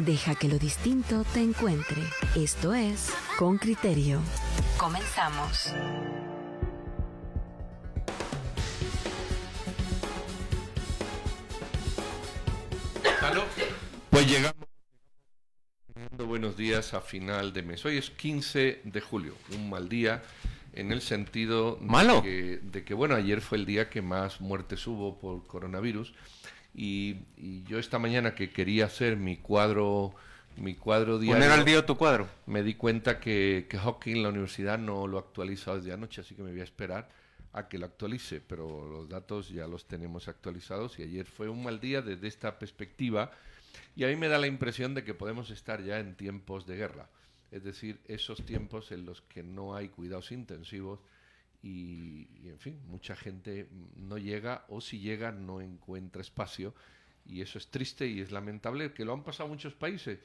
Deja que lo distinto te encuentre. Esto es Con Criterio. Comenzamos. Pues llegamos. Buenos días a final de mes. Hoy es 15 de julio, un mal día en el sentido ¿Malo? De, que, de que, bueno, ayer fue el día que más muertes hubo por coronavirus y, y yo esta mañana que quería hacer mi cuadro mi cuadro diario Poner al día tu cuadro. me di cuenta que, que Hawking, la universidad, no lo ha actualizado desde anoche, así que me voy a esperar a que lo actualice, pero los datos ya los tenemos actualizados y ayer fue un mal día desde esta perspectiva y a mí me da la impresión de que podemos estar ya en tiempos de guerra, es decir, esos tiempos en los que no hay cuidados intensivos y, y, en fin, mucha gente no llega o si llega no encuentra espacio y eso es triste y es lamentable que lo han pasado muchos países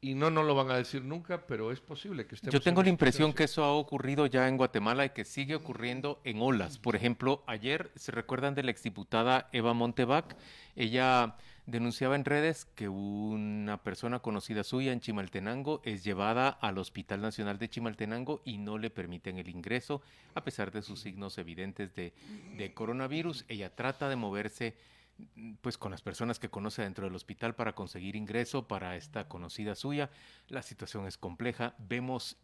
y no nos lo van a decir nunca, pero es posible que estemos Yo tengo en la impresión que eso ha ocurrido ya en Guatemala y que sigue ocurriendo en olas. Por ejemplo, ayer se recuerdan de la exdiputada Eva Montevac. Ella denunciaba en redes que una persona conocida suya en Chimaltenango es llevada al Hospital Nacional de Chimaltenango y no le permiten el ingreso a pesar de sus signos evidentes de, coronavirus. Ella trata de moverse pues con las personas que conoce dentro del hospital para conseguir ingreso para esta conocida suya. La situación es compleja. Vemos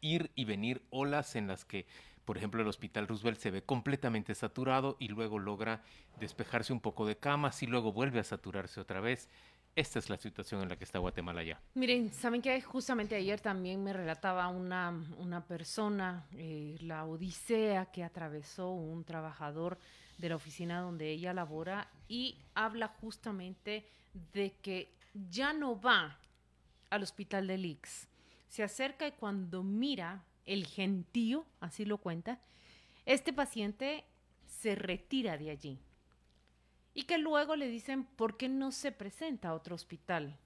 ir y venir olas en las que, por ejemplo, el Hospital Roosevelt se ve completamente saturado y luego logra despejarse un poco de camas y luego vuelve a saturarse otra vez. Esta es la situación en la que está Guatemala ya. Miren, saben que justamente ayer también me relataba una, una persona eh, la odisea que atravesó un trabajador de la oficina donde ella labora y habla justamente de que ya no va al hospital del Ix. Se acerca y cuando mira el gentío, así lo cuenta, este paciente se retira de allí. Y que luego le dicen, ¿por qué no se presenta a otro hospital?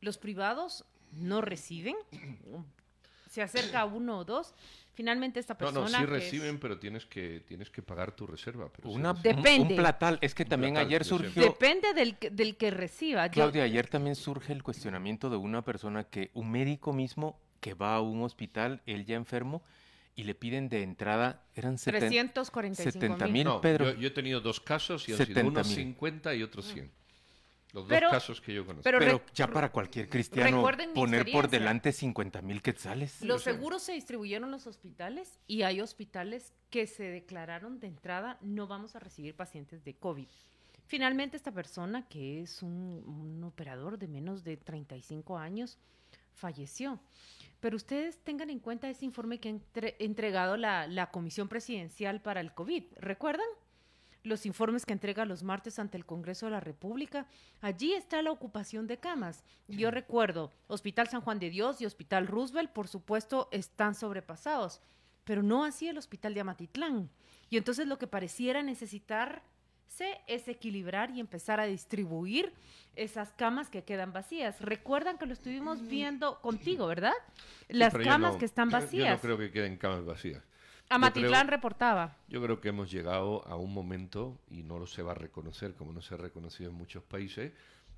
Los privados no reciben, se acerca uno o dos. Finalmente esta No, persona... no, sí que es- reciben, pero tienes que tienes que pagar tu reserva. Pero sí Una, un- Depende. Un, platal. Es que Un también platal, ayer yo surgió... Depende del, que- del que reciba. Yo- Claudia, ayer también surge el cuestionamiento de una persona que, un médico mismo que va a un hospital, él ya enfermo, y le piden de entrada, eran seten- 345 70 mil. mil. No, Pedro. yo, yo he tenido dos casos y han sido 70.000. unos 50 y otros 100. Los dos casos que yo conozco. pero ya para cualquier cristiano poner por delante 50 mil quetzales. Los seguros se distribuyeron en los hospitales y hay hospitales que se declararon de entrada no vamos a recibir pacientes de COVID. Finalmente esta persona, que es un, un operador de menos de 35 años, falleció. Pero ustedes tengan en cuenta ese informe que ha entre- entregado la, la Comisión Presidencial para el COVID. ¿Recuerdan? Los informes que entrega los martes ante el Congreso de la República. Allí está la ocupación de camas. Yo recuerdo, Hospital San Juan de Dios y Hospital Roosevelt, por supuesto, están sobrepasados, pero no así el Hospital de Amatitlán. Y entonces lo que pareciera es equilibrar y empezar a distribuir esas camas que quedan vacías. Recuerdan que lo estuvimos viendo contigo, ¿verdad? Las camas no- que están Yo no vacías. creo que queden camas vacías. Amatitlán creo- reportaba. Yo creo que hemos llegado a un momento, y no lo se va a reconocer como no se ha reconocido en muchos países,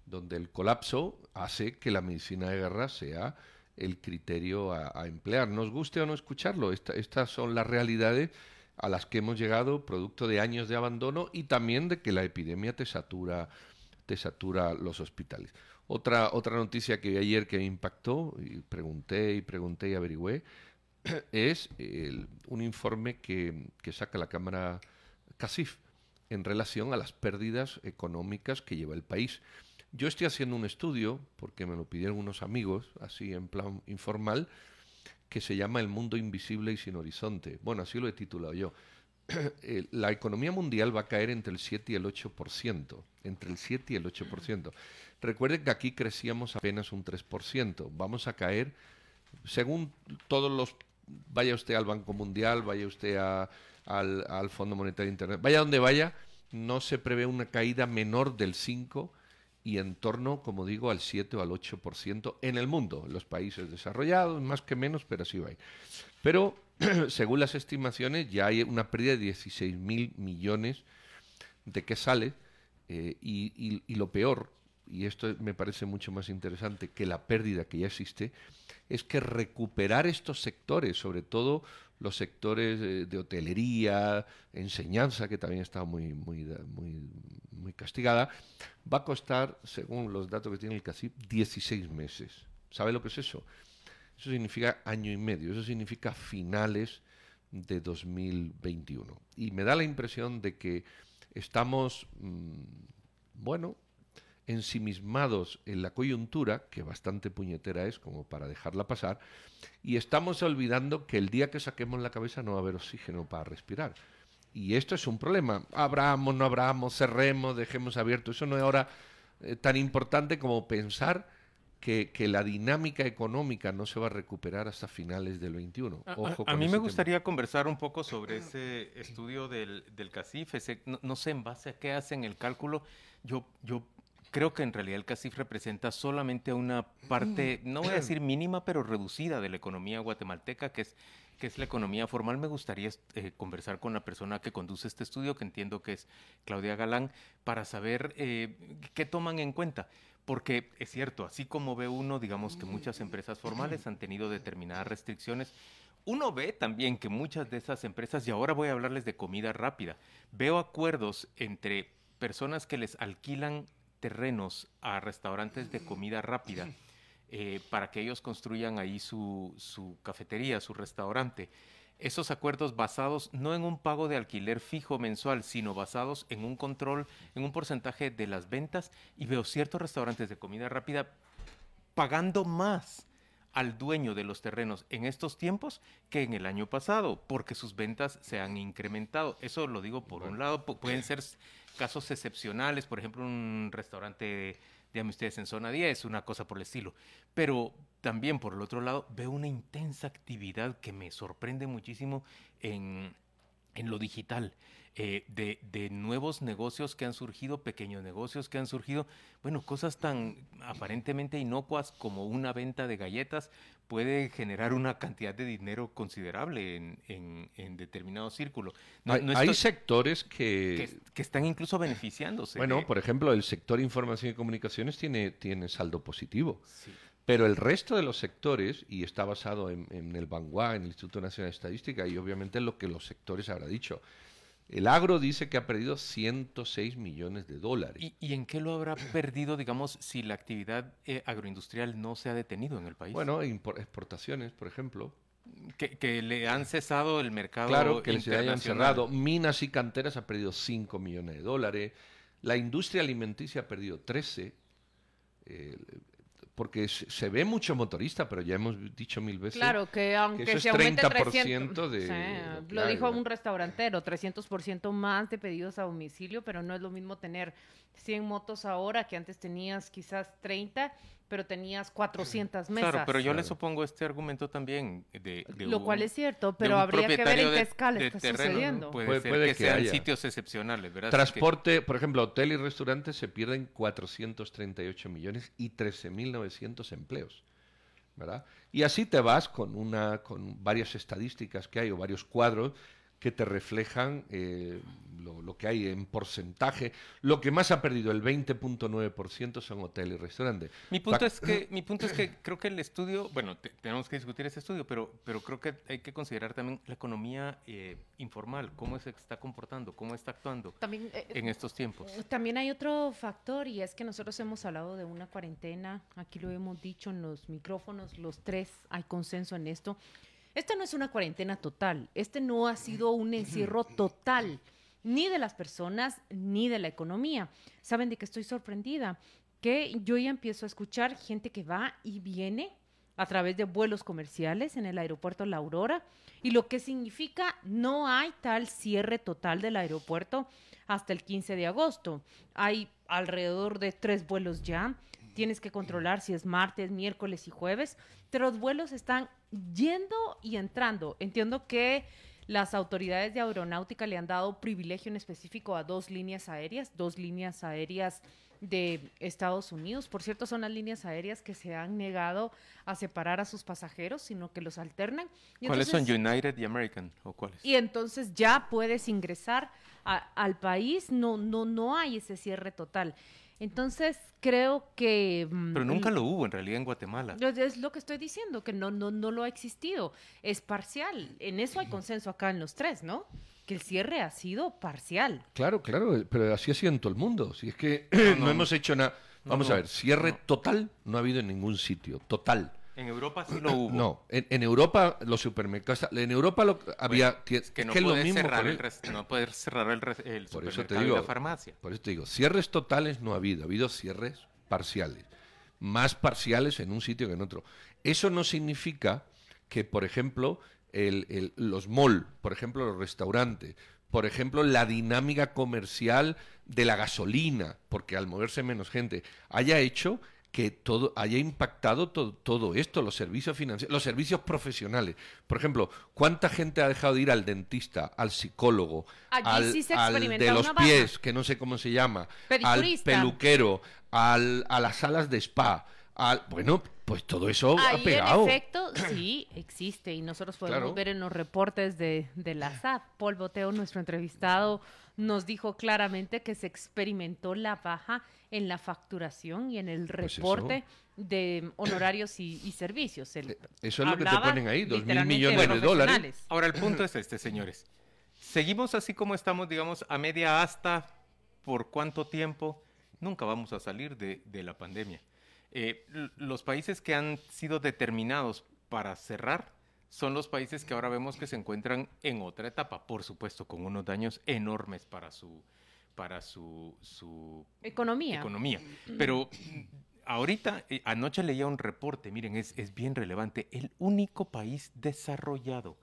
donde el colapso hace que la medicina de guerra sea el criterio a, a emplear. Nos guste o no escucharlo, esta- estas son las realidades a las que hemos llegado producto de años de abandono y también de que la epidemia te satura, te satura los hospitales. Otra, otra noticia que vi ayer que me impactó, y pregunté y pregunté y averigüé, es un informe que, que saca la Cámara CACIF en relación a las pérdidas económicas que lleva el país. Yo estoy haciendo un estudio, porque me lo pidieron unos amigos, así en plan informal, que se llama El mundo invisible y sin horizonte. Bueno, así lo he titulado yo. Eh, La economía mundial va a caer entre el 7 y el 8%. Entre el 7 y el 8%. Recuerden que aquí crecíamos apenas un 3%. Vamos a caer, según todos los... Vaya usted al Banco Mundial, vaya usted al, al Fondo Monetario Internacional, vaya donde vaya, no se prevé una caída menor del 5 y en torno, como digo, al 7 o al 8% en el mundo, en los países desarrollados, más que menos, pero así va. a ir. Pero, según las estimaciones, ya hay una pérdida de 16 mil millones de que sale, eh, y- y lo peor, y esto me parece mucho más interesante que la pérdida que ya existe, es que recuperar estos sectores, sobre todo los sectores de, hotelería, enseñanza, que también está muy, muy, muy, muy castigada, va a costar, según los datos que tiene el CACIP, 16 meses. ¿Sabe lo que es eso? Eso significa año y medio, eso significa finales de 2021. Y me da la impresión de que estamos, mm, bueno, ensimismados en la coyuntura, que bastante puñetera es como para dejarla pasar, y estamos olvidando que el día que saquemos la cabeza no va a haber oxígeno para respirar. Y esto es un problema. Abramos, no abramos, cerremos, dejemos abierto. Eso no es ahora eh, tan importante como pensar que, la dinámica económica no se va a recuperar hasta finales del 21. a, mí me gustaría conversar un poco sobre ese estudio del, del CACIF. no, sé en base a qué hacen el cálculo. Yo, yo creo que en realidad el CACIF representa solamente una parte, no voy a decir mínima, pero reducida de la economía guatemalteca, que es, que es la economía formal. Me gustaría eh, conversar con la persona que conduce este estudio, que entiendo que es Claudia Galán, para saber eh, qué toman en cuenta. Porque es cierto, así como ve uno, digamos que muchas empresas formales han tenido determinadas restricciones, uno ve también que muchas de esas empresas, y ahora voy a hablarles de comida rápida, veo acuerdos entre personas que les alquilan terrenos a restaurantes de comida rápida eh, para que ellos construyan ahí su, su cafetería, su restaurante esos acuerdos basados no en un pago de alquiler fijo mensual, sino basados en un control, en un porcentaje de las ventas. Y veo ciertos restaurantes de comida rápida pagando más al dueño de los terrenos en estos tiempos que en el año pasado, porque sus ventas se han incrementado. Eso lo digo por un lado, pueden ser casos excepcionales, por ejemplo, un restaurante díganme ustedes, en zona 10, una cosa por el estilo. Pero también, por el otro lado, veo una intensa actividad que me sorprende muchísimo en, en lo digital. Eh, de, de, nuevos negocios que han surgido, pequeños negocios que han surgido, bueno, cosas tan aparentemente inocuas como una venta de galletas puede generar una cantidad de dinero considerable en, en, determinado círculo. hay, sectores que... que... están incluso beneficiándose. Bueno, por ejemplo, el sector información y comunicaciones tiene, tiene saldo positivo. Pero el resto de los sectores, y está basado en, en el Vanguard, en el Instituto Nacional de Estadística, y obviamente en lo que los sectores habrá dicho, el agro dice que ha perdido 106 millones de dólares. ¿Y, en qué lo habrá perdido, digamos, si la actividad eh, agroindustrial no se ha detenido en el país? Bueno, exportaciones, por ejemplo. Que, le han cesado el mercado Claro, que se hayan cerrado. Minas y canteras ha perdido 5 millones de dólares. La industria alimenticia ha perdido 13 porque se ve mucho motorista, pero ya hemos dicho mil veces claro, que aunque se aumente 30% de... lo, dijo un restaurantero, 300% más de pedidos a domicilio, pero no es lo mismo tener 100 motos ahora que antes tenías quizás 30 pero tenías 400 mesas. Claro, pero yo le supongo este argumento también de... Lo cual es cierto, pero habría que ver en qué escala está sucediendo. Puede, ser que, sean sitios excepcionales, ¿verdad? Transporte, por ejemplo, hotel y restaurante se pierden 438 millones y 13.900 empleos, ¿verdad? Y así te vas con, una, con varias estadísticas que hay o varios cuadros que te reflejan eh, lo, que hay en porcentaje. Lo que más ha perdido, el 20.9%, son hoteles y restaurantes. Mi punto, es que, mi punto es que creo que el estudio, bueno, tenemos que discutir ese estudio, pero, pero creo que hay que considerar también la economía eh, informal, cómo se está comportando, cómo está actuando también, eh, en estos tiempos. También hay otro factor y es que nosotros hemos hablado de una cuarentena, aquí lo hemos dicho en los micrófonos, los tres, hay consenso en esto esta no es una cuarentena total, este no ha sido un encierro total, ni de las personas ni de la economía. ¿Saben de qué estoy sorprendida? Que yo ya empiezo a escuchar gente que va y viene a través de vuelos comerciales en el aeropuerto La Aurora, y lo que significa no hay tal cierre total del aeropuerto hasta el 15 de agosto. Hay alrededor de tres vuelos ya. Tienes que controlar si es martes, miércoles y jueves, pero los vuelos están yendo y entrando. Entiendo que las autoridades de aeronáutica le han dado privilegio en específico a dos líneas aéreas, dos líneas aéreas de Estados Unidos. Por cierto, son las líneas aéreas que se han negado a separar a sus pasajeros, sino que los alternan. ¿Cuáles son United y American o cuáles? Y entonces ya puedes ingresar al país, no, no, no hay ese cierre total. Entonces, creo que... mm, Pero nunca lo hubo en realidad en Guatemala. Es lo que estoy diciendo, que no, no, no lo ha existido. Es parcial. En eso hay consenso acá en los tres, ¿no? Que el cierre ha sido parcial. Claro, claro, pero así ha sido en todo el mundo. Si es que no, hemos hecho nada... Vamos a ver, cierre total no ha habido en ningún sitio, total. En Europa sí lo hubo. No, en, Europa los supermercados, en Europa lo, había que, que no, cerrar el, no puedes cerrar el, el supermercado y la farmacia. Por eso te digo, cierres totales no ha habido, ha habido cierres parciales, más parciales en un sitio que en otro. Eso no significa que, por ejemplo, el, los mall, por ejemplo, los restaurantes, por ejemplo, la dinámica comercial de la gasolina, porque al moverse menos gente, haya hecho que todo haya impactado todo, esto, los servicios financieros, los servicios profesionales. Por ejemplo, ¿cuánta gente ha dejado de ir al dentista, al psicólogo, al, de los pies, que no sé cómo se llama, al peluquero, al, a las salas de spa? Al, bueno, pues todo eso ha pegado. En efecto, sí, existe y nosotros podemos ver en los reportes de, de la SAT. Paul Boteo, nuestro entrevistado, nos dijo claramente que se experimentó la baja en la facturación y en el pues reporte de honorarios y, servicios. Eh, eso es lo que te ponen ahí, dos mil millones de dólares. Ahora, el punto es este, señores. Seguimos así como estamos, digamos, a media asta, ¿por cuánto tiempo? Nunca vamos a salir de, la pandemia. Eh, los países que han sido determinados para cerrar son los países que ahora vemos que se encuentran en otra etapa, por supuesto, con unos daños enormes para su, para su, su economía. economía. Pero ahorita, eh, anoche leía un reporte, miren, es, es bien relevante, el único país desarrollado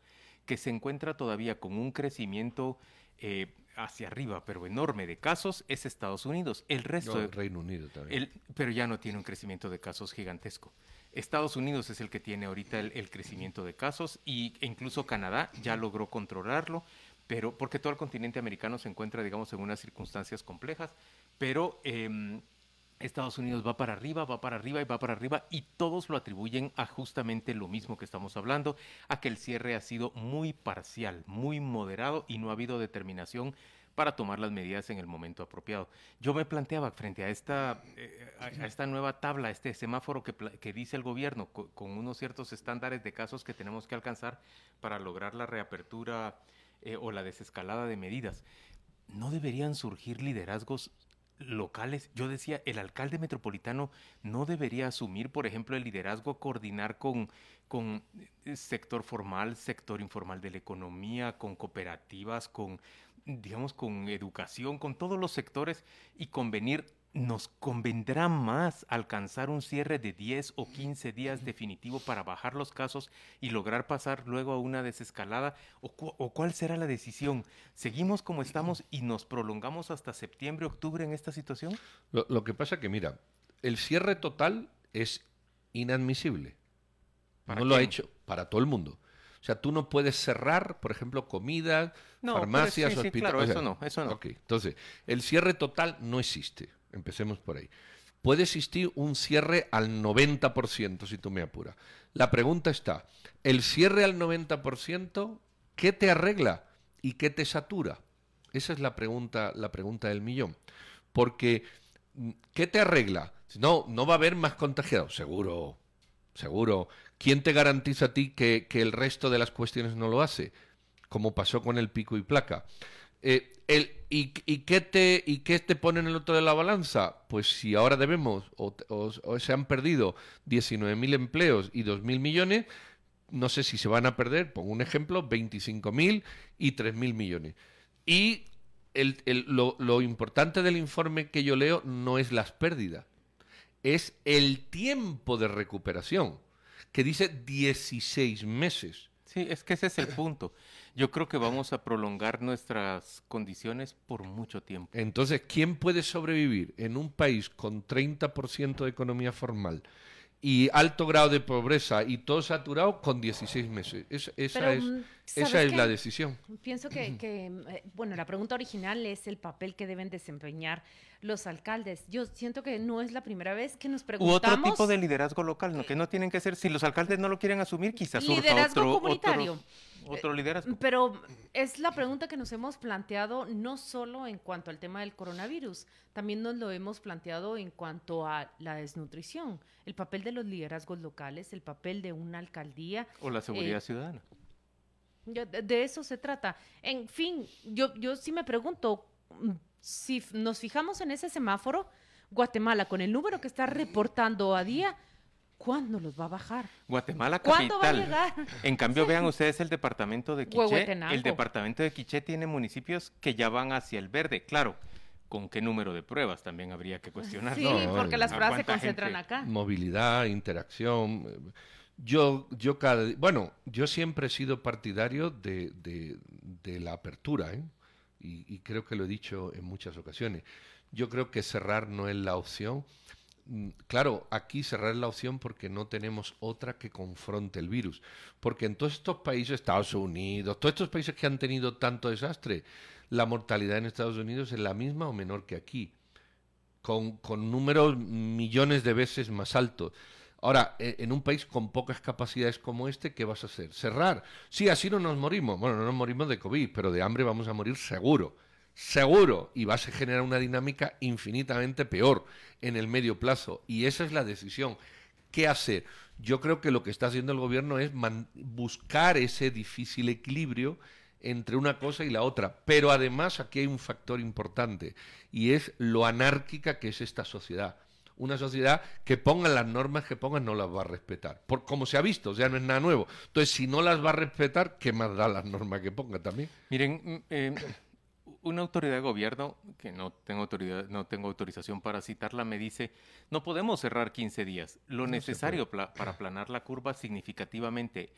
que se encuentra todavía con un crecimiento eh, hacia arriba, pero enorme de casos, es Estados Unidos. El resto... el Reino Unido también. pero ya no tiene un crecimiento de casos gigantesco. Estados Unidos es el que tiene ahorita el, crecimiento de casos y, e incluso Canadá ya logró controlarlo, pero porque todo el continente americano se encuentra, digamos, en unas circunstancias complejas, pero em, Estados Unidos va para arriba, va para arriba y va para arriba y todos lo atribuyen a justamente lo mismo que estamos hablando, a que el cierre ha sido muy parcial, muy moderado y no ha habido determinación para tomar las medidas en el momento apropiado. Yo me planteaba frente a esta, eh, a, esta nueva tabla, este semáforo que, que dice el gobierno, con, unos ciertos estándares de casos que tenemos que alcanzar para lograr la reapertura eh, o la desescalada de medidas. ¿No deberían surgir liderazgos locales. Yo decía, el alcalde metropolitano no debería asumir, por ejemplo, el liderazgo, coordinar con, con eh, sector formal, sector informal de la economía, con cooperativas, con digamos, con educación, con todos los sectores y convenir, nos convendrá más alcanzar un cierre de 10 o 15 días definitivo para bajar los casos y lograr pasar luego a una desescalada? ¿O, cuál será la decisión? ¿Seguimos como estamos y nos prolongamos hasta septiembre, octubre en esta situación? Lo, lo que pasa que, mira, el cierre total es inadmisible. No lo ha hecho para todo el mundo. O sea, tú no puedes cerrar, por ejemplo, comidas, farmacias, sí, hospitales. claro, eso no, eso no. Entonces, el cierre total no existe. Empecemos por ahí. Puede existir un cierre al 90%, si tú me apuras. La pregunta está, ¿el cierre al 90%, qué te arregla y qué te satura? Esa es la pregunta, la pregunta del millón. Porque, ¿qué te arregla? No, no va a haber más contagiados, seguro, seguro. ¿Quién te garantiza a ti que, el resto de las cuestiones no lo hace? Como pasó con el pico y placa. Eh, y, qué te, ¿Y qué te pone en el otro de la balanza? Pues si ahora debemos o, se han perdido 19.000 empleos y 2.000 millones, no sé si se van a perder, pongo un ejemplo, 25.000 y 3.000 millones. Y el, lo, lo importante del informe que yo leo no es las pérdidas, es el tiempo de recuperación que dice 16 meses. Sí, es que ese es el punto. Yo creo que vamos a prolongar nuestras condiciones por mucho tiempo. Entonces, ¿quién puede sobrevivir en un país con 30% de economía formal y alto grado de pobreza y todo saturado con 16 meses? esa es, mm, esa es la decisión. Pienso que, que, eh, bueno, la pregunta original es el papel que deben desempeñar los alcaldes. Yo siento que no es la primera vez que nos preguntamos. U otro tipo de liderazgo local, ¿no? que no tienen que ser, si los alcaldes no lo quieren asumir, quizás liderazgo comunitario. otro liderazgo. Pero es la pregunta que nos hemos planteado no solo en cuanto al tema del coronavirus, también nos lo hemos planteado en cuanto a la desnutrición, el papel de los liderazgos locales, el papel de una alcaldía. O la seguridad eh, ciudadana. De, de eso se trata. En fin, yo, yo sí me pregunto, mm, si nos fijamos en ese semáforo, Guatemala, con el número que está reportando a día, ¿cuándo los va a bajar? Guatemala ¿Cuándo va a capital. llegar? En cambio, vean ustedes el departamento de Quiché. El departamento de Quiché tiene municipios que ya van hacia el verde. Claro, ¿con qué número de pruebas? También habría que cuestionar. Sí, No, porque las ¿a pruebas se concentran gente? acá. movilidad, interacción. Yo, yo cada bueno, yo siempre he sido partidario de, de- de la apertura, ¿eh? y, y creo que lo he dicho en muchas ocasiones. Yo creo que cerrar no es la opción. Mm, Claro, aquí cerrar la opción porque no tenemos otra que confronte el virus. Porque en todos estos países, Estados Unidos, todos estos países que han tenido tanto desastre, la mortalidad en Estados Unidos es la misma o menor que aquí con, con números millones de veces más altos. Ahora, e- en un país con pocas capacidades como este, ¿qué vas a hacer? ¿Cerrar? Sí, así no nos morimos. Bueno, no nos morimos de COVID, pero de hambre vamos a morir seguro. Seguro. Y vas a generar una dinámica infinitamente peor en el medio plazo. Y esa es la decisión. ¿Qué hacer? Yo creo que lo que está haciendo el gobierno es buscar ese difícil equilibrio entre una cosa y la otra. Pero además aquí hay un factor importante y es lo anárquica que es esta sociedad. Una sociedad que pongan las normas que pongan no las va a respetar. Por, como se ha visto, sea, no es nada nuevo. Entonces, si no las va a respetar, ¿qué más da las normas que ponga también? Miren, mm, eh, una autoridad de gobierno, que no tengo, autoridad, no tengo autorización para citarla, me dice, no podemos cerrar 15 días. Lo necesario pla- para aplanar la curva significativamente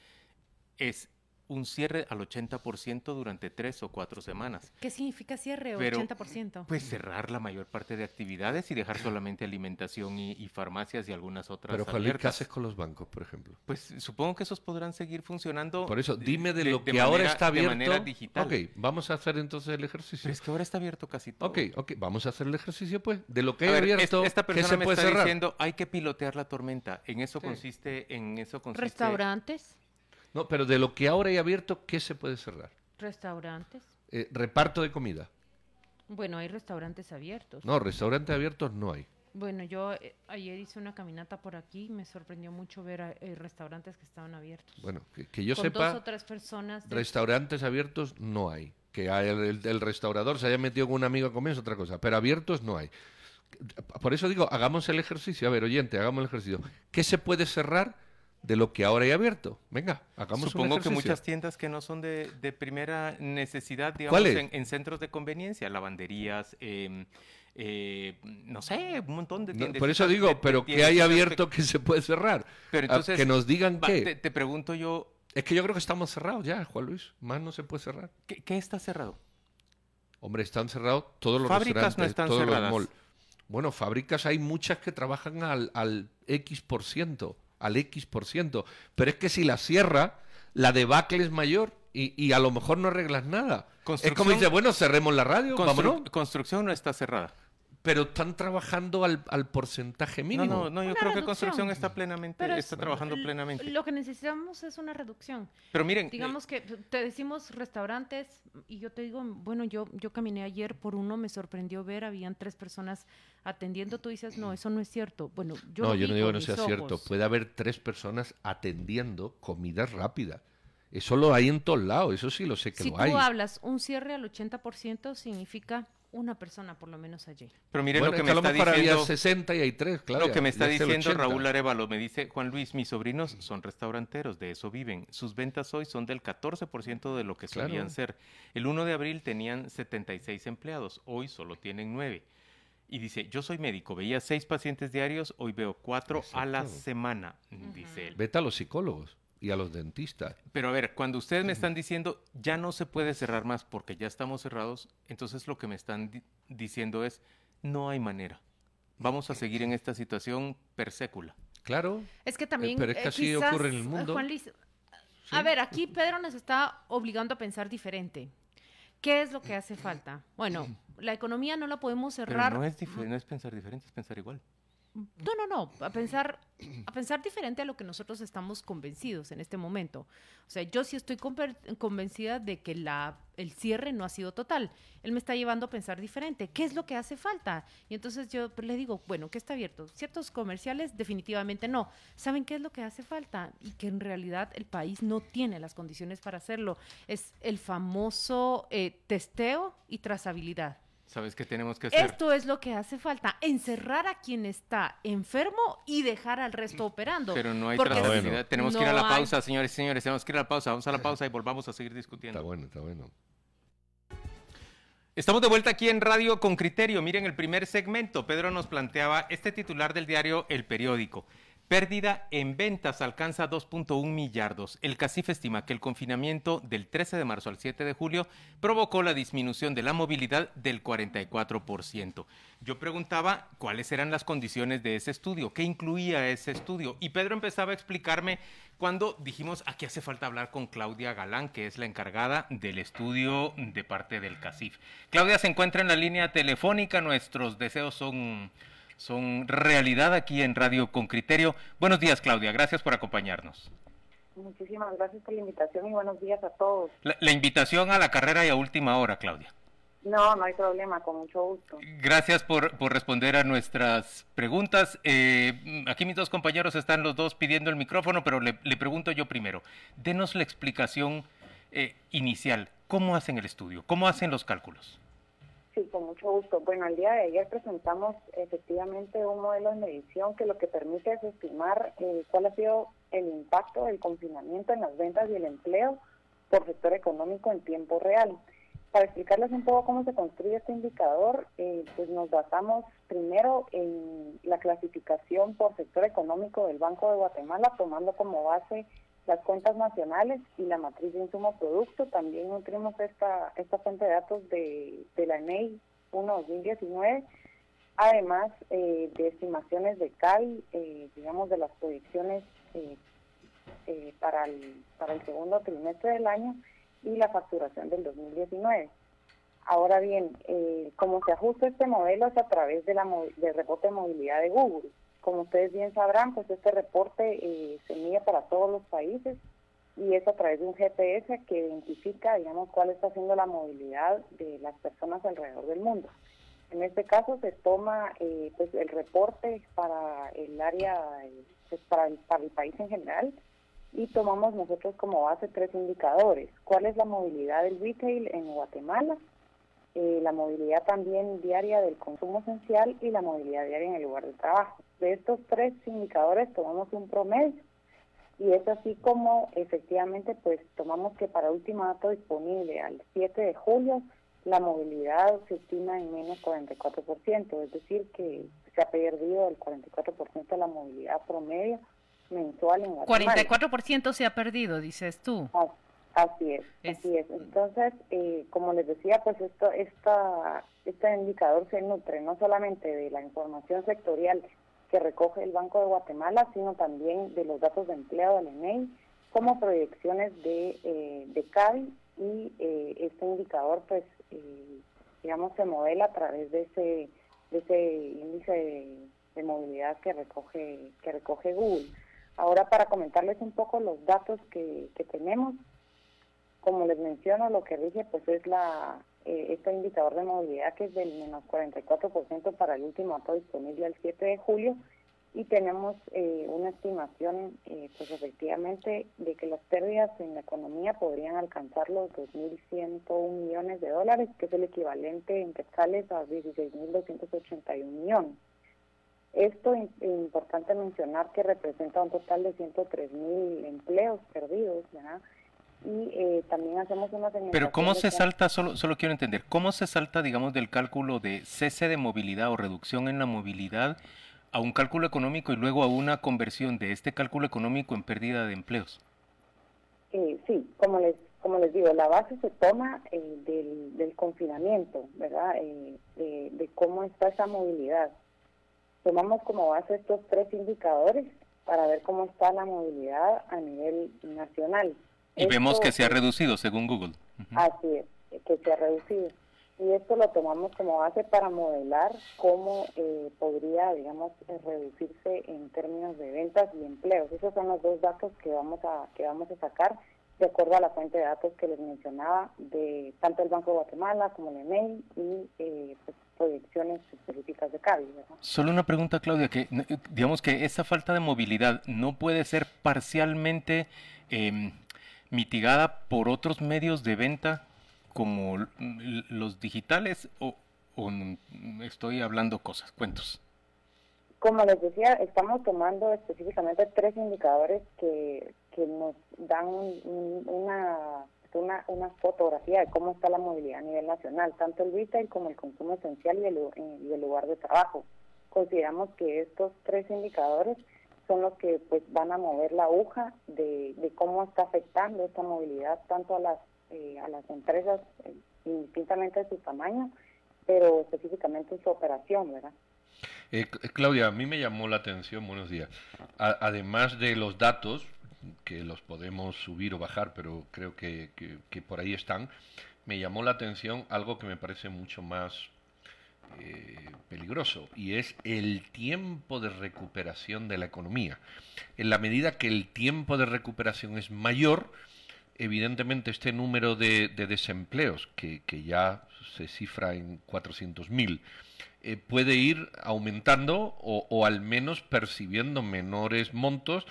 es un cierre al 80% durante tres o cuatro semanas. ¿Qué significa cierre? Pero, 80%. Pues cerrar la mayor parte de actividades y dejar solamente alimentación y, y farmacias y algunas otras Pero, Juan ¿qué haces con los bancos, por ejemplo? Pues supongo que esos podrán seguir funcionando. Por eso, dime de, lo que de ahora manera- está De abierto. manera digital. Ok, vamos a hacer entonces el ejercicio. Pero es que ahora está abierto casi todo. Ok, ok, vamos a hacer el ejercicio, pues. De lo que A hay ver, abierto, esta ¿qué persona se me puede está cerrar? diciendo hay que pilotear la tormenta. En eso Sí. consiste, en eso consiste. Restaurantes, No, pero de lo que ahora hay abierto, ¿qué se puede cerrar? restaurantes. Eh, reparto de comida. Bueno, hay restaurantes abiertos. No, restaurantes abiertos no hay. Bueno, yo eh, ayer hice una caminata por aquí y me sorprendió mucho ver eh, restaurantes que estaban abiertos. Bueno, que, que yo Con sepa, dos o tres personas. de- restaurantes abiertos no hay. Que hay el, el- el restaurador se haya metido con un amigo a comer es otra cosa, pero abiertos no hay. Por eso digo, hagamos el ejercicio. A ver, oyente, hagamos el ejercicio. ¿Qué se puede cerrar de lo que ahora hay abierto? Venga, hagamos un Supongo que ejercicio. muchas tiendas que no son de, de primera necesidad, digamos, en, en centros de conveniencia, lavanderías, em, eh, no sé, un montón de No, tiendas. por eso digo, pero ¿qué hay abierto que se puede cerrar? Pero Ah, entonces, que nos digan Va, qué. Te, te pregunto yo, Es que yo creo que estamos cerrados ya, Juan Luis. Más no se puede cerrar. ¿qué, qué está cerrado? Hombre, están cerrados todos los Fábricas no restaurantes, están todos cerradas. los malls. Bueno, fábricas hay muchas que trabajan al, al X por ciento, al X por ciento. Pero es que si la cierra, la debacle es mayor y, y a lo mejor no arreglas nada. Es como dice, bueno, cerremos la radio, Constru- vámonos. construcción no está cerrada. Pero están trabajando al, al porcentaje No, mínimo. no, no, yo Una creo que construcción está plenamente, Pero está es- trabajando plenamente. Lo que necesitamos es una reducción. Pero miren, eh, Digamos que te decimos restaurantes y yo te digo, bueno, yo yo caminé ayer por uno, me sorprendió ver, habían tres personas atendiendo, tú dices, no, eso no es cierto. Bueno, yo no, lo yo no digo que no sea cierto. Puede haber tres personas atendiendo comida rápida. Eso lo hay en todos lados, eso sí lo sé que Si lo tú hay. hablas un cierre al 80% significa una persona por lo menos allí. pero miren bueno, lo que me está diciendo. había 60 y hay tres, claro. Lo que me está diciendo 80. Raúl Arevalo me dice, Juan Luis, mis sobrinos son restauranteros, de eso viven. Sus ventas hoy son del 14% de lo que Claro. solían ser. El 1 de abril tenían 76 empleados, hoy solo tienen 9. Y dice, yo soy médico, veía 6 pacientes diarios, hoy veo 4 a la semana, dice él. Vete a los psicólogos y a los dentistas. Pero a ver, cuando ustedes me están diciendo ya no se puede cerrar más porque ya estamos cerrados, entonces lo que me están di- diciendo es no hay manera. Vamos a seguir en esta situación per sécula. Claro. Es que también. pero es que eh, así quizás, ocurre en el eh, mundo. Juan Luis, a ver, aquí Pedro nos está obligando a pensar diferente. ¿Qué es lo que hace falta? Bueno, la economía no la podemos Pero cerrar. no es, no es pensar diferente, es pensar igual. No, no, no, a pensar, a pensar diferente a lo que nosotros estamos convencidos en este momento. O sea, yo sí estoy convencida de que el cierre no ha sido total. Él me está llevando a pensar diferente. ¿Qué es lo que hace falta? Y entonces yo le digo, bueno, ¿qué está abierto? Ciertos comerciales definitivamente no. ¿Saben qué es lo que hace falta? Y que en realidad el país no tiene las condiciones para hacerlo. Es el famoso eh, testeo y trazabilidad. ¿Sabes qué tenemos que hacer? Esto es lo que hace falta, encerrar a quien está enfermo y dejar al resto operando. Pero no hay trazabilidad. Tenemos que ir a la pausa, señores y señores, tenemos que ir a la pausa. Vamos a la pausa y volvamos a seguir discutiendo. Está bueno, está bueno. Estamos de vuelta aquí en Radio con Criterio. Miren el primer segmento. Pedro nos planteaba este titular del diario El Periódico. Pérdida en ventas alcanza 2.1 millardos. El CACIF estima que el confinamiento del 13 de marzo al 7 de julio provocó la disminución de la movilidad del 44%. Yo preguntaba cuáles eran las condiciones de ese estudio, qué incluía ese estudio. Y Pedro empezaba a explicarme cuando dijimos aquí hace falta hablar con Claudia Galán, que es la encargada del estudio de parte del CACIF. Claudia se encuentra en la línea telefónica, nuestros deseos son son realidad aquí en Radio con Criterio. Buenos días, Claudia. Gracias por acompañarnos. Muchísimas gracias por la invitación y buenos días a todos. La, invitación a la carrera y a última hora, Claudia. No, no hay problema, con mucho gusto. Gracias por, responder a nuestras preguntas. Eh, aquí mis dos compañeros están los dos pidiendo el micrófono, pero le, pregunto yo primero. Denos la explicación eh, inicial. ¿Cómo hacen el estudio? ¿Cómo hacen los cálculos? Sí, con mucho gusto. Bueno, el día de ayer presentamos efectivamente un modelo de medición que lo que permite es estimar eh, cuál ha sido el impacto del confinamiento en las ventas y el empleo por sector económico en tiempo real. Para explicarles un poco cómo se construye este indicador, eh, pues nos basamos primero en la clasificación por sector económico del Banco de Guatemala, tomando como base las cuentas nacionales y la matriz de insumo producto. También nutrimos esta, esta fuente de datos de, de la ENEI 1-2019, además eh, de estimaciones de CAI, eh, digamos, de las proyecciones eh, para, el, para el segundo trimestre del año y la facturación del 2019. Ahora bien, cómo se ajusta este modelo es a través de la del reporte de movilidad de Google. Como ustedes bien sabrán, pues este reporte eh, se mide para todos los países y es a través de un GPS que identifica, digamos, cuál está siendo la movilidad de las personas alrededor del mundo. En este caso se toma eh, pues el reporte para el área, pues para, el, país en general y tomamos nosotros como base tres indicadores. ¿Cuál es la movilidad del retail en Guatemala? Eh, la movilidad también diaria del consumo esencial y la movilidad diaria en el lugar de trabajo. De estos tres indicadores tomamos un promedio y es así como efectivamente pues tomamos que para último dato disponible al 7 de julio la movilidad se estima en menos 44%, es decir que se ha perdido el 44% de la movilidad promedio mensual en Guatemala. 44% se ha perdido, dices tú. Así es, así es. Entonces, eh, como les decía, pues esto, esta, este indicador se nutre no solamente de la información sectorial que recoge el Banco de Guatemala, sino también de los datos de empleo del ENEI, como proyecciones de, eh, de CABI y eh, este indicador, pues, eh, digamos, se modela a través de ese, de ese índice de, movilidad que recoge, que recoge Google. Ahora, para comentarles un poco los datos que, que tenemos, como les menciono, lo que rige pues es la eh, este indicador de movilidad que es del menos 44% para el último dato disponible el 7 de julio y tenemos eh, una estimación eh, pues efectivamente de que las pérdidas en la economía podrían alcanzar los 2.101 millones de dólares, que es el equivalente en quetzales a 16.281 millones. Esto es importante mencionar que representa un total de 103.000 empleos perdidos, ¿verdad? Y eh, también hacemos una Pero ¿cómo se salta, solo, solo quiero entender, cómo se salta, digamos, del cálculo de cese de movilidad o reducción en la movilidad a un cálculo económico y luego a una conversión de este cálculo económico en pérdida de empleos? Eh, sí, como les, como les digo, la base se toma eh, del, del, confinamiento, ¿verdad? de, de cómo está esa movilidad. Tomamos como base estos tres indicadores para ver cómo está la movilidad a nivel nacional. Y vemos que se ha reducido según Google. Así es, que se ha reducido. y esto lo tomamos como base para modelar cómo eh, podría, digamos, eh, reducirse en términos de ventas y empleos. Esos son los dos datos que vamos a que vamos a sacar de acuerdo a la fuente de datos que les mencionaba de tanto el Banco de Guatemala como el EMEI y eh, pues, proyecciones específicas de CABI. Solo una pregunta, Claudia, que digamos que esa falta de movilidad no puede ser parcialmente em, mitigada por otros medios de venta como los digitales o, estoy hablando cosas, cuentos? Como les decía, estamos tomando específicamente tres indicadores que, que nos dan una, una, una, fotografía de cómo está la movilidad a nivel nacional, tanto el retail como el consumo esencial y el, y el lugar de trabajo. Consideramos que estos tres indicadores son los que pues van a mover la aguja de, de cómo está afectando esta movilidad tanto a las eh, a las empresas eh, indistintamente de su tamaño, pero específicamente en su operación, ¿verdad? Eh, Claudia, a mí me llamó la atención, buenos días, además de los datos, que los podemos subir o bajar, pero creo que, que, por ahí están, me llamó la atención algo que me parece mucho más peligroso y es el tiempo de recuperación de la economía. En la medida que el tiempo de recuperación es mayor, evidentemente este número de, desempleos, que, ya se cifra en 400.000, eh, puede ir aumentando o, al menos percibiendo menores montos,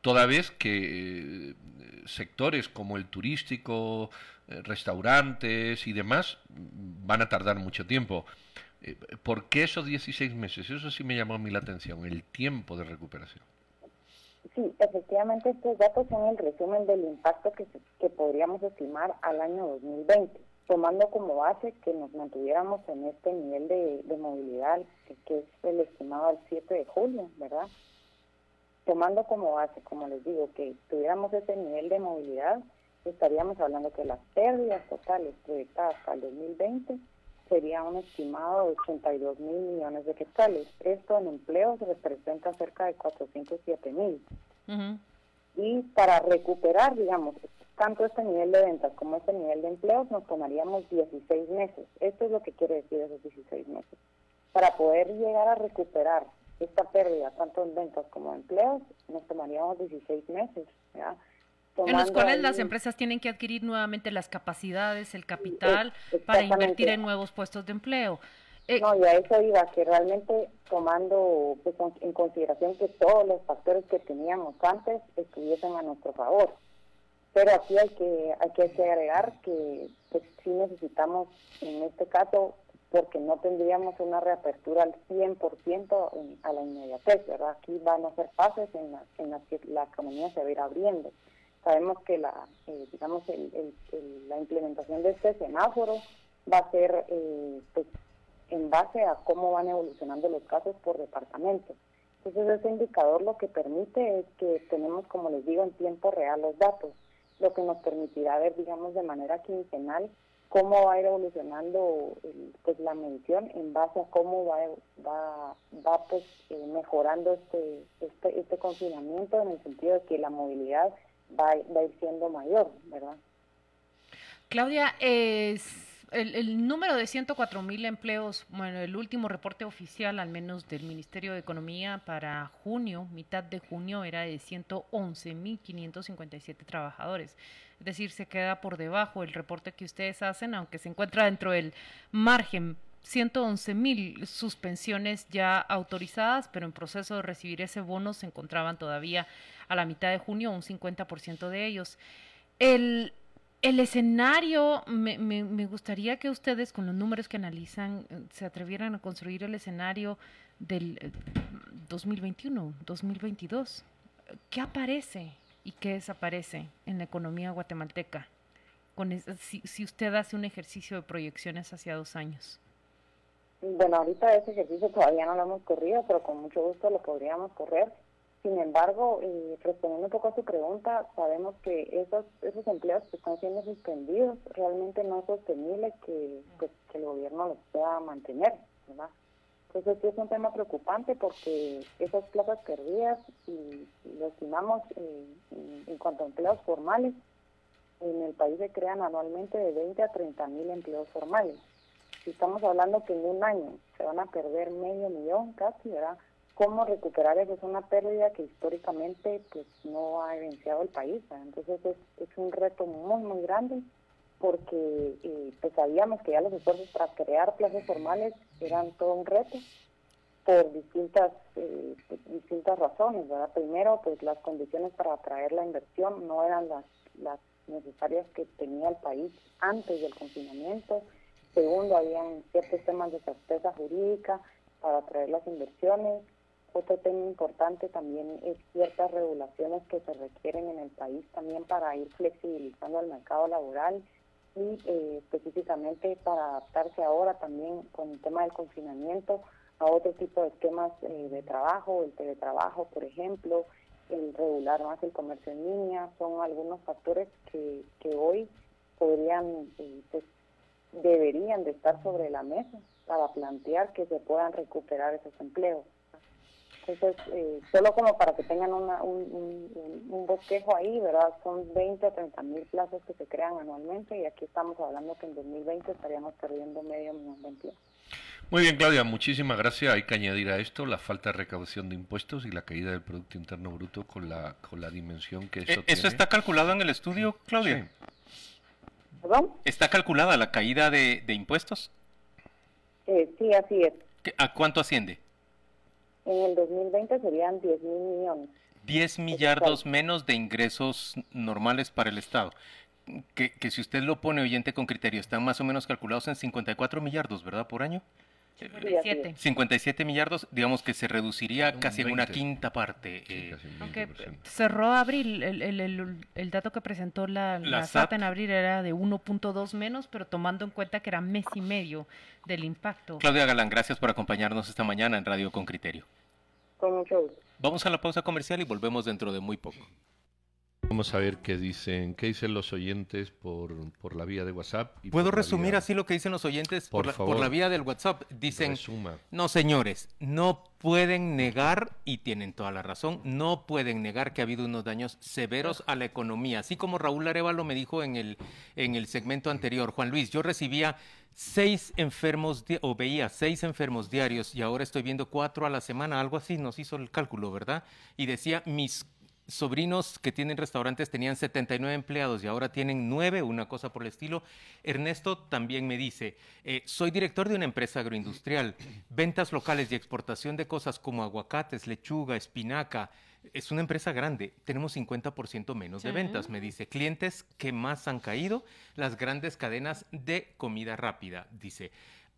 toda vez que eh, sectores como el turístico, eh, restaurantes y demás van a tardar mucho tiempo. ¿Por qué esos 16 meses? Eso sí me llamó a mí la atención, el tiempo de recuperación. Sí, efectivamente estos datos son el resumen del impacto que, que podríamos estimar al año 2020, tomando como base que nos mantuviéramos en este nivel de, movilidad que, es el estimado al 7 de julio, ¿verdad? Tomando como base, como les digo, que tuviéramos ese nivel de movilidad, estaríamos hablando que las pérdidas totales proyectadas para el 2020 sería un estimado de 82 mil millones de quetzales. Esto en empleos representa cerca de 407 mil. Y para recuperar, digamos, tanto este nivel de ventas como este nivel de empleos, nos tomaríamos 16 meses. Esto es lo que quiere decir esos 16 meses. Para poder llegar a recuperar esta pérdida, tanto en ventas como en empleos, nos tomaríamos 16 meses. ¿ya? En los cuales las empresas tienen que adquirir nuevamente las capacidades, el capital para invertir en nuevos puestos de empleo. Eh, no, y a eso iba, que realmente tomando pues, en consideración que todos los factores que teníamos antes estuviesen a nuestro favor. Pero aquí hay que, hay que agregar que pues, sí necesitamos, en este caso, porque no tendríamos una reapertura al 100% a la inmediatez, ¿verdad? Aquí van a ser fases en, en las que la economía se va a ir abriendo. Sabemos que la, eh, digamos, la implementación de este semáforo va a ser eh, pues, en base a cómo van evolucionando los casos por departamento. Entonces ese indicador lo que permite es que tenemos, como les digo, en tiempo real los datos, lo que nos permitirá ver, digamos, de manera quincenal cómo va a ir evolucionando pues la medición en base a cómo va va, va pues eh, mejorando este, este este confinamiento en el sentido de que la movilidad va, a ir siendo mayor, ¿verdad? Claudia, es el, número de 104 mil empleos, bueno, el último reporte oficial, al menos del Ministerio de Economía para junio, mitad de junio, era de 111 mil 557 trabajadores. Es decir, se queda por debajo el reporte que ustedes hacen, aunque se encuentra dentro del margen 111 mil suspensiones ya autorizadas, pero en proceso de recibir ese bono se encontraban todavía a la mitad de junio un 50% de ellos. El, el escenario, me, me, gustaría que ustedes con los números que analizan se atrevieran a construir el escenario del 2021, eh, 2022. ¿Qué aparece y qué desaparece en la economía guatemalteca? Con si, si usted hace un ejercicio de proyecciones hacia dos años. Bueno, ahorita ese ejercicio todavía no lo hemos corrido, pero con mucho gusto lo podríamos correr. Sin embargo, eh, respondiendo un poco a su pregunta, sabemos que esos esos empleos que están siendo suspendidos realmente no es sostenible que, pues, el gobierno los pueda mantener, ¿verdad? Entonces sí es un tema preocupante porque esas plazas perdidas, si, lo estimamos eh, en, cuanto a empleos formales, en el país se crean anualmente de 20 a 30 mil empleos formales si estamos hablando que en un año se van a perder medio millón casi, ¿verdad? ¿Cómo recuperar eso? Es una pérdida que históricamente pues no ha evidenciado el país. Entonces es, es un reto muy, muy grande porque eh, pues sabíamos que ya los esfuerzos para crear plazas formales eran todo un reto por distintas eh, distintas razones, ¿verdad? Primero, pues las condiciones para atraer la inversión no eran las, las necesarias que tenía el país antes del confinamiento. Segundo, habían ciertos temas de certeza jurídica para atraer las inversiones. Otro tema importante también es ciertas regulaciones que se requieren en el país también para ir flexibilizando el mercado laboral y eh, específicamente para adaptarse ahora también con el tema del confinamiento a otro tipo de esquemas eh, de trabajo, el teletrabajo, por ejemplo, el regular más el comercio en línea, son algunos factores que, que hoy podrían, eh, pues, deberían de estar sobre la mesa para plantear que se puedan recuperar esos empleos. Entonces, eh, solo como para que tengan una, un, un, bosquejo ahí, ¿verdad? Son 20 o 30 mil plazos que se crean anualmente y aquí estamos hablando que en 2020 estaríamos perdiendo medio millón de empleos. Muy bien, Claudia, muchísimas gracias. Hay que añadir a esto la falta de recaudación de impuestos y la caída del Producto Interno Bruto con la, con la dimensión que eso tiene. ¿Eso está calculado en el estudio, Claudia? ¿Perdón? ¿Está calculada la caída de, de impuestos? Eh, sí, así es. ¿A cuánto asciende? En el 2020 serían 10 mil millones. 10 millardos menos de ingresos normales para el Estado. Que, que, si usted lo pone oyente con criterio, están más o menos calculados en 54 millardos, ¿verdad? Por año. 57. 57 millardos, digamos que se reduciría casi en una quinta parte. Sí, eh, Aunque cerró abril, el, el, el, el, dato que presentó la, la, la SAT en abril era de 1.2 menos, pero tomando en cuenta que era mes y medio del impacto. Claudia Galán, gracias por acompañarnos esta mañana en Radio con Criterio. Con mucho gusto. Vamos a la pausa comercial y volvemos dentro de muy poco. Vamos a ver qué dicen, qué dicen los oyentes por, por la vía de WhatsApp. Y ¿Puedo resumir vía... así lo que dicen los oyentes por, por, la, por, la, vía del WhatsApp? Dicen, Resuma. no señores, no pueden negar, y tienen toda la razón, no pueden negar que ha habido unos daños severos a la economía. Así como Raúl Arevalo me dijo en el, en el segmento anterior, Juan Luis, yo recibía seis enfermos o veía seis enfermos diarios y ahora estoy viendo cuatro a la semana, algo así, nos hizo el cálculo, ¿verdad? Y decía, mis sobrinos que tienen restaurantes tenían 79 empleados y ahora tienen 9, una cosa por el estilo. Ernesto también me dice, eh, soy director de una empresa agroindustrial, ventas locales y exportación de cosas como aguacates, lechuga, espinaca. Es una empresa grande, tenemos 50% menos sí. de ventas, me dice. Clientes que más han caído, las grandes cadenas de comida rápida, dice.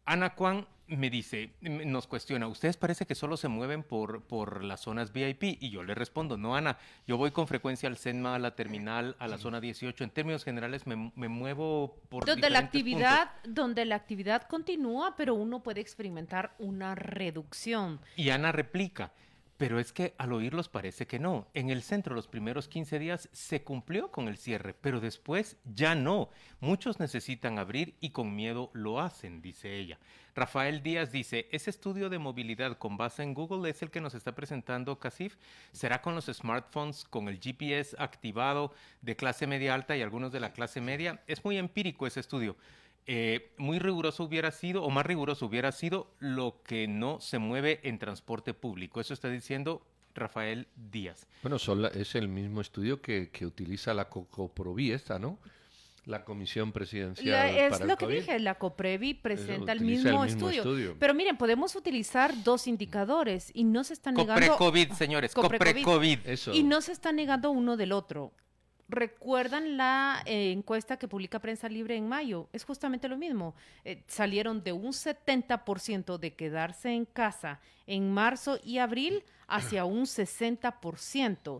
Ana Juan me dice, nos cuestiona, ¿ustedes parece que solo se mueven por, por las zonas VIP? Y yo le respondo, no, Ana, yo voy con frecuencia al CENMA, a la terminal, a la zona 18. En términos generales me, me muevo por donde la actividad puntos. Donde la actividad continúa, pero uno puede experimentar una reducción. Y Ana replica, pero es que al oírlos parece que no. En el centro los primeros 15 días se cumplió con el cierre, pero después ya no. Muchos necesitan abrir y con miedo lo hacen, dice ella. Rafael Díaz dice, ese estudio de movilidad con base en Google es el que nos está presentando Casif. ¿Será con los smartphones, con el GPS activado de clase media alta y algunos de la clase media? Es muy empírico ese estudio. Eh, muy riguroso hubiera sido, o más riguroso hubiera sido, lo que no se mueve en transporte público. Eso está diciendo Rafael Díaz. Bueno, son la, es el mismo estudio que, que utiliza la COCOPROVI esta, ¿no? La Comisión Presidencial. La, es para lo el que COVID. dije, la COPREVI presenta el mismo, el mismo estudio. estudio. Pero miren, podemos utilizar dos indicadores y no se están negando. Copre-COVID, señores, Copre-COVID. Copre-COVID. Eso. Y no se está negando uno del otro. ¿Recuerdan la eh, encuesta que publica Prensa Libre en mayo? Es justamente lo mismo. Eh, salieron de un 70% de quedarse en casa en marzo y abril hacia un 60%,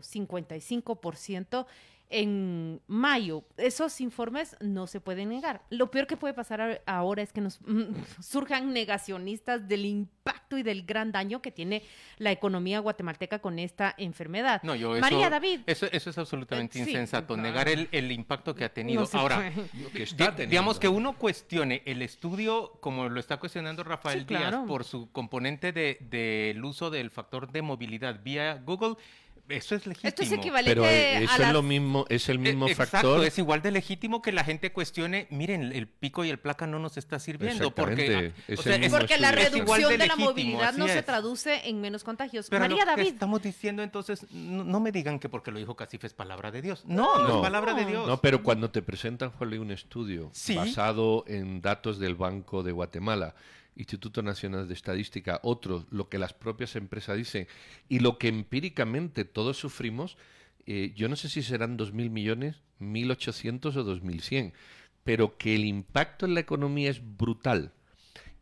55% en mayo. Esos informes no se pueden negar. Lo peor que puede pasar ahora es que nos mm, surjan negacionistas del impacto y del gran daño que tiene la economía guatemalteca con esta enfermedad. No, yo eso, María David. Eso, eso es absolutamente Eh, sí, insensato, negar el, el impacto que ha tenido. No Ahora, que está teniendo. digamos que uno cuestione el estudio, como lo está cuestionando Rafael Sí, Díaz, claro. por su componente del de, del uso del factor de movilidad vía Google, eso es legítimo. Esto es equivalente Pero eh, eso a es las- lo mismo, es el mismo Eh, exacto, factor. es igual de legítimo que la gente cuestione, miren, el pico y el placa no nos está sirviendo porque ah, es o sea, el es- mismo Porque la reducción de de, la movilidad no se traduce en menos contagios. Pero María lo que David, estamos diciendo entonces, no, no me digan que porque lo dijo Casif es palabra de Dios. No, no, No. es palabra de Dios. No, pero cuando te presentan, Juanle, un estudio Sí. basado en datos del Banco de Guatemala, Instituto Nacional de Estadística, otros, lo que las propias empresas dicen y lo que empíricamente todos sufrimos, eh, yo no sé si serán 2.000 millones, 1.800 o 2.100, pero que el impacto en la economía es brutal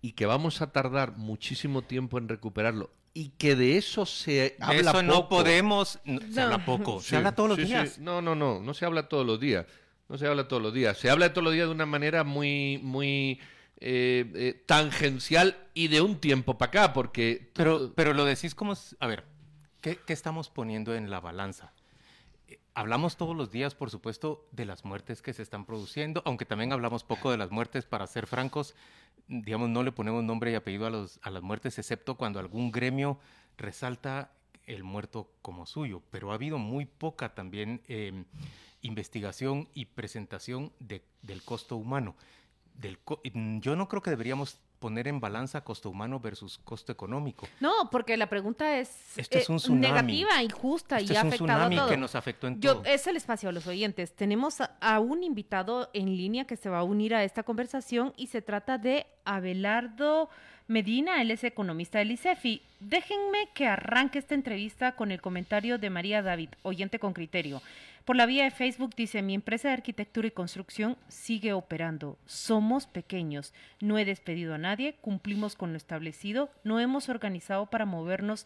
y que vamos a tardar muchísimo tiempo en recuperarlo y que de eso se De habla eso no podemos, no, se No. habla poco, se habla todos los sí, sí. días. No, no, no, no se habla todos los días. No se habla todos los días. Se habla todos los días de una manera muy, muy eh, eh, tangencial y de un tiempo para acá, porque... Pero, pero lo decís como, a ver, ¿qué, qué estamos poniendo en la balanza? Eh, Hablamos todos los días, por supuesto, de las muertes que se están produciendo, aunque también hablamos poco de las muertes, para ser francos, digamos, no le ponemos nombre y apellido a, los, a las muertes, excepto cuando algún gremio resalta el muerto como suyo, pero ha habido muy poca también eh, investigación y presentación de- del costo humano. Del co- mm, yo no creo que deberíamos poner en balanza costo humano versus costo económico. no, porque la pregunta es, Esto es eh, un tsunami. negativa, injusta Esto y es un afectado a todo. que nos afectó en Yo, todo. es el espacio a los oyentes. Tenemos a, a un invitado en línea que se va a unir a esta conversación y se trata de Abelardo Medina, él es economista del ICEFI. Déjenme que arranque esta entrevista con el comentario de María David, oyente con criterio. Por la vía de Facebook dice, mi empresa de arquitectura y construcción sigue operando. Somos pequeños. No he despedido a nadie, cumplimos con lo establecido, no hemos organizado para movernos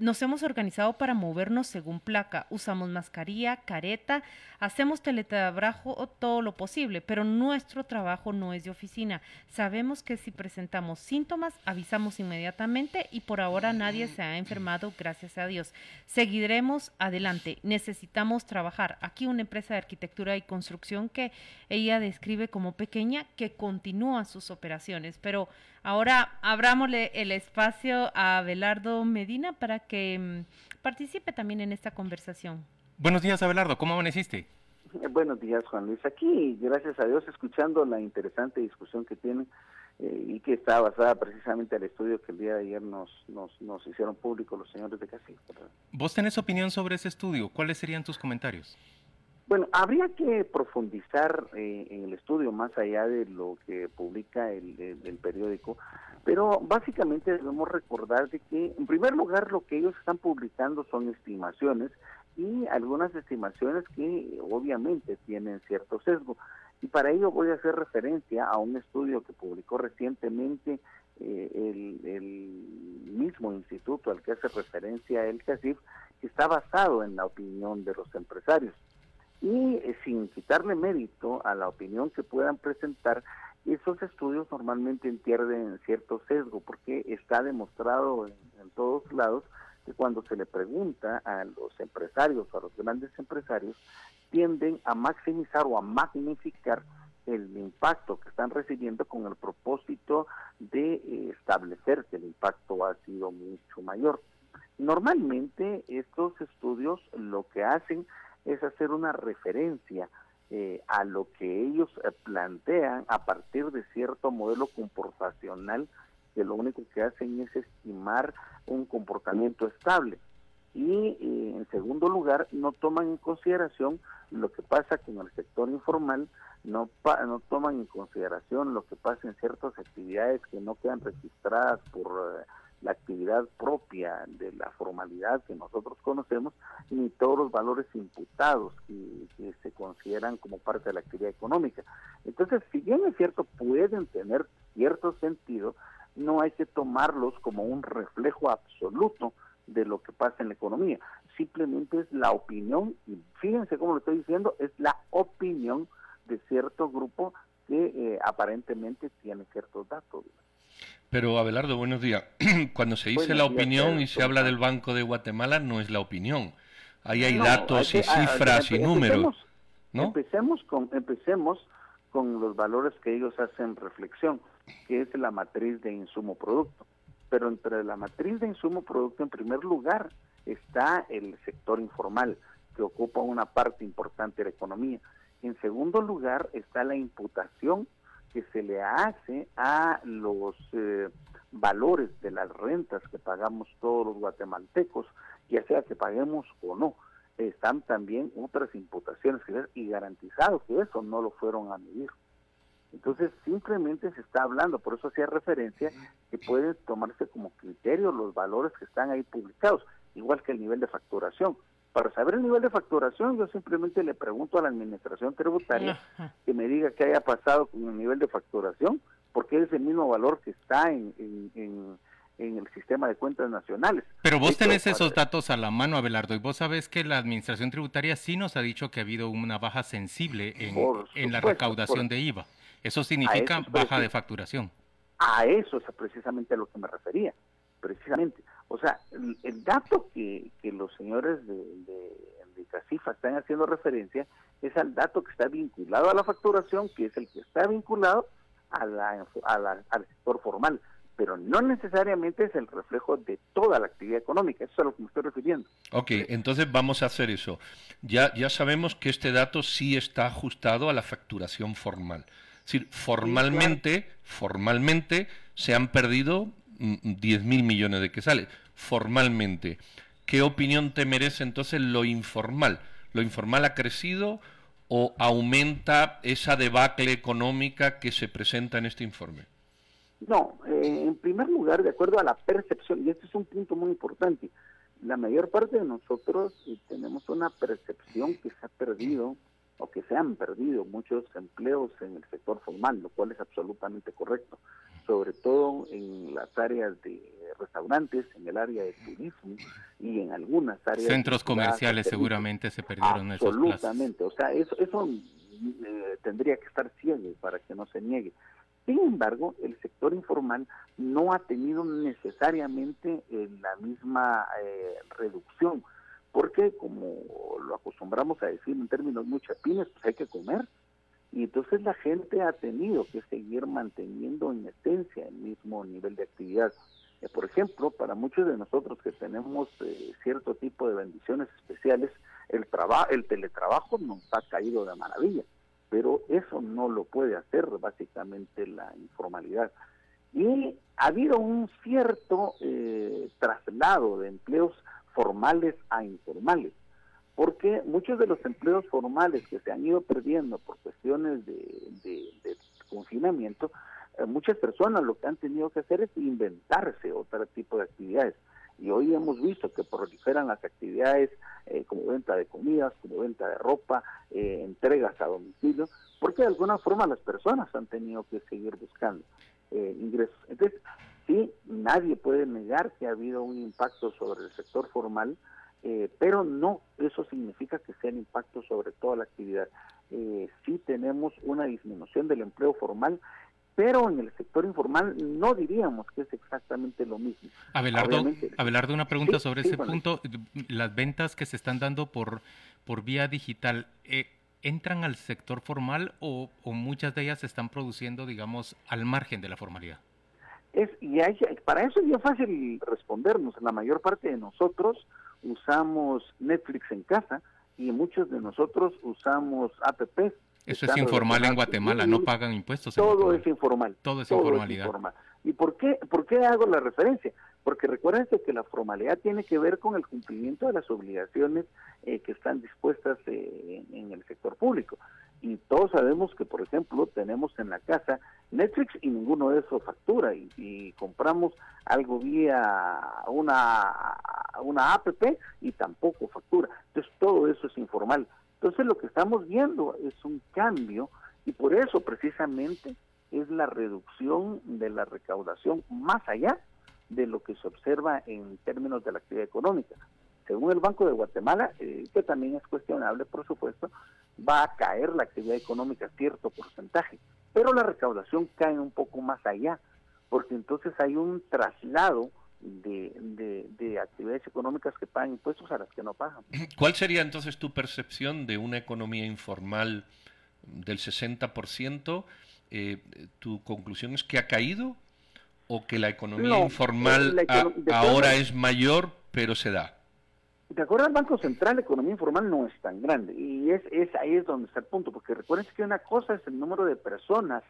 nos hemos organizado para movernos según placa. Usamos mascarilla, careta, hacemos teletrabajo todo lo posible, pero nuestro trabajo no es de oficina. Sabemos que si presentamos síntomas, avisamos inmediatamente y por ahora nadie se ha enfermado, gracias a Dios. Seguiremos adelante. Necesitamos trabajar. Aquí una empresa de arquitectura y construcción que ella describe como pequeña, que continúa sus operaciones, pero Ahora abrámosle el espacio a Abelardo Medina para que mm, participe también en esta conversación. Buenos días, Abelardo, ¿cómo amaneciste? Eh, Buenos días, Juan Luis. Aquí, gracias a Dios, escuchando la interesante discusión que tienen eh, y que está basada precisamente en el estudio que el día de ayer nos, nos, nos hicieron público los señores de Casilla. ¿verdad? ¿Vos tenés opinión sobre ese estudio? ¿Cuáles serían tus comentarios? Bueno, habría que profundizar eh, en el estudio más allá de lo que publica el, periódico, pero básicamente debemos recordar de que, en primer lugar, lo que ellos están publicando son estimaciones y algunas estimaciones que obviamente tienen cierto sesgo. Y para ello voy a hacer referencia a un estudio que publicó recientemente eh, el, el mismo instituto al que hace referencia el CACIF, que está basado en la opinión de los empresarios y eh, sin quitarle mérito a la opinión que puedan presentar, esos estudios normalmente pierden cierto sesgo porque está demostrado en, en todos lados que cuando se le pregunta a los empresarios o a los grandes empresarios, tienden a maximizar o a magnificar el impacto que están recibiendo con el propósito de eh, establecer que el impacto ha sido mucho mayor. Normalmente estos estudios lo que hacen es hacer una referencia eh, a lo que ellos eh, plantean a partir de cierto modelo comportacional que lo único que hacen es estimar un comportamiento estable. Y eh, en segundo lugar, no toman en consideración lo que pasa con el sector informal, no, pa- no toman en consideración lo que pasa en ciertas actividades que no quedan registradas por eh, la actividad propia de la formalidad que nosotros conocemos, ni todos los valores imputados que, se consideran como parte de la actividad económica. Entonces, si bien es cierto, pueden tener cierto sentido, no hay que tomarlos como un reflejo absoluto de lo que pasa en la economía. Simplemente es la opinión, y fíjense cómo lo estoy diciendo, es la opinión de cierto grupo que eh, aparentemente tiene ciertos datos. Pero Abelardo, buenos días. Cuando se dice Buenos la días, opinión Pedro. y se habla del Banco de Guatemala, no es la opinión. Ahí hay No, datos hay y que- ah, cifras y empe- números, empecemos- ¿no? Empecemos con, empecemos con los valores que ellos hacen reflexión, que es la matriz de insumo producto. Pero entre la matriz de insumo producto, en primer lugar, está el sector informal, que ocupa una parte importante de la economía. En segundo lugar está la imputación que se le hace a los eh, valores de las rentas que pagamos todos los guatemaltecos, ya sea que paguemos o no. Están también otras imputaciones y garantizado que eso no lo fueron a medir. Entonces simplemente se está hablando, por eso hacía referencia que pueden tomarse como criterio los valores que están ahí publicados, igual que el nivel de facturación. Para saber el nivel de facturación, yo simplemente le pregunto a la administración tributaria que me diga qué haya pasado con el nivel de facturación, porque es el mismo valor que está en, en, el sistema de cuentas nacionales. Pero vos tenés esos datos a la mano, Abelardo, y vos sabés que la administración tributaria sí nos ha dicho que ha habido una baja sensible en, en la recaudación de IVA. Eso significa baja de facturación. A eso es precisamente a lo que me refería, precisamente. O sea, el, dato que, los señores de, de, CACIFA están haciendo referencia es al dato que está vinculado a la facturación, que es el que está vinculado a la, al sector formal, pero no necesariamente es el reflejo de toda la actividad económica, eso es a lo que me estoy refiriendo. Ok, entonces vamos a hacer eso. Ya, ya sabemos que este dato sí está ajustado a la facturación formal decir, formalmente, formalmente se han perdido 10 mm, mil millones de quetzales. Formalmente. ¿Qué opinión te merece entonces lo informal? ¿Lo informal ha crecido o aumenta esa debacle económica que se presenta en este informe? No, eh, en primer lugar, de acuerdo a la percepción, y este es un punto muy importante, la mayor parte de nosotros eh, tenemos una percepción que se ha perdido o que se han perdido muchos empleos en el sector formal, lo cual es absolutamente correcto, sobre todo en las áreas de restaurantes, en el área de turismo y en algunas áreas. Centros comerciales seguramente se perdieron esos Absolutamente, o sea, eso, eso eh, tendría que estar ciego para que no se niegue. Sin embargo, el sector informal no ha tenido necesariamente eh, la misma eh, reducción porque como lo acostumbramos a decir en términos muy chapines, pues hay que comer. Y entonces la gente ha tenido que seguir manteniendo en esencia el mismo nivel de actividad. Eh, por ejemplo, para muchos de nosotros que tenemos eh, cierto tipo de bendiciones especiales, el, el teletrabajo nos ha caído de maravilla, pero eso no lo puede hacer básicamente la informalidad. Y ha habido un cierto eh, traslado de empleos formales a informales, porque muchos de los empleos formales que se han ido perdiendo por cuestiones de, confinamiento, eh, muchas personas lo que han tenido que hacer es inventarse otro tipo de actividades. Y hoy hemos visto que proliferan las actividades eh, como venta de comidas, como venta de ropa, eh, entregas a domicilio, porque de alguna forma las personas han tenido que seguir buscando ingresos. Entonces, Sí, nadie puede negar que ha habido un impacto sobre el sector formal, eh, pero no eso significa que sea un impacto sobre toda la actividad. Eh, sí tenemos una disminución del empleo formal, pero en el sector informal no diríamos que es exactamente lo mismo. Abelardo, una pregunta sobre ese punto. Las ventas que se están dando por, por vía digital, eh, ¿entran al sector formal o, o muchas de ellas se están produciendo, digamos, al margen de la formalidad? Es, y hay, para eso es bien fácil respondernos. La mayor parte de nosotros usamos Netflix en casa y muchos de nosotros usamos apps. Eso es informal en Guatemala, no pagan impuestos. todo es informal. Todo es informalidad. ¿Y por qué, por qué hago la referencia? Porque recuérdense que la formalidad tiene que ver con el cumplimiento de las obligaciones eh, que están dispuestas eh, en el sector público y todos sabemos que, por ejemplo, tenemos en la casa Netflix y ninguno de eso factura y, compramos algo vía una, una app y tampoco factura. Entonces, todo eso es informal. Entonces, lo que estamos viendo es un cambio y por eso precisamente es la reducción de la recaudación más allá de lo que se observa en términos de la actividad económica según el Banco de Guatemala, eh, que también es cuestionable, por supuesto, va a caer la actividad económica cierto porcentaje, pero la recaudación cae un poco más allá, porque entonces hay un traslado de, de, actividades económicas que pagan impuestos a las que no pagan. ¿Cuál sería entonces tu percepción de una economía informal del 60%? Eh, ¿Tu conclusión es que ha caído o que la economía informal ahora es mayor pero se da? De acuerdo al Banco Central, la economía informal no es tan grande. Y es, ahí es donde está el punto, porque recuerden que una cosa es el número de personas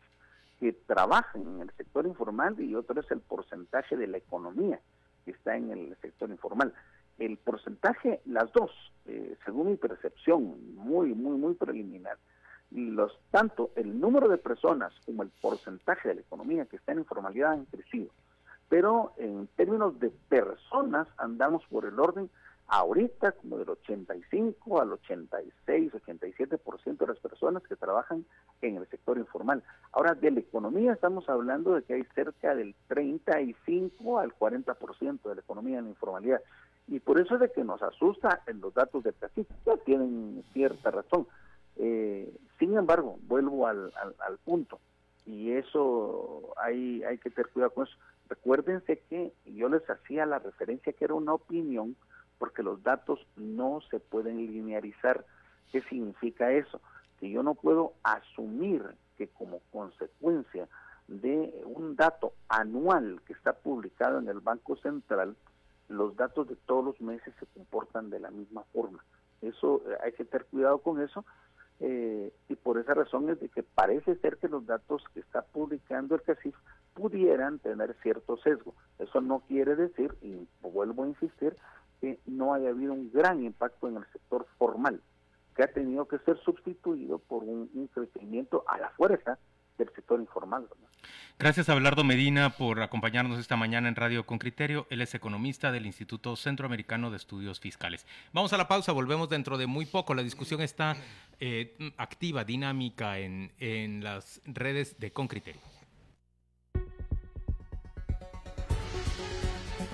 que trabajan en el sector informal y otra es el porcentaje de la economía que está en el sector informal. El porcentaje, las dos, eh, según mi percepción, muy, muy, muy preliminar, los tanto el número de personas como el porcentaje de la economía que está en informalidad han crecido. Pero en términos de personas andamos por el orden ahorita como del 85 al 86, 87% de las personas que trabajan en el sector informal. Ahora, de la economía estamos hablando de que hay cerca del 35 al 40% de la economía en la informalidad. Y por eso es de que nos asusta en los datos del CACIF. Ya tienen cierta razón. Eh, sin embargo, vuelvo al, al, punto, y eso hay, hay que tener cuidado con eso. Recuérdense que yo les hacía la referencia que era una opinión, porque los datos no se pueden linearizar. ¿Qué significa eso? Que yo no puedo asumir que como consecuencia de un dato anual que está publicado en el Banco Central, los datos de todos los meses se comportan de la misma forma. Eso eh, hay que tener cuidado con eso eh, y por esa razón es de que parece ser que los datos que está publicando el CACIF pudieran tener cierto sesgo. Eso no quiere decir, y vuelvo a insistir, que no haya habido un gran impacto en el sector formal, que ha tenido que ser sustituido por un, crecimiento a la fuerza del sector informal. Gracias a Abelardo Medina por acompañarnos esta mañana en Radio con Criterio. Él es economista del Instituto Centroamericano de Estudios Fiscales. Vamos a la pausa, volvemos dentro de muy poco. La discusión está eh, activa, dinámica en, en las redes de Con Criterio.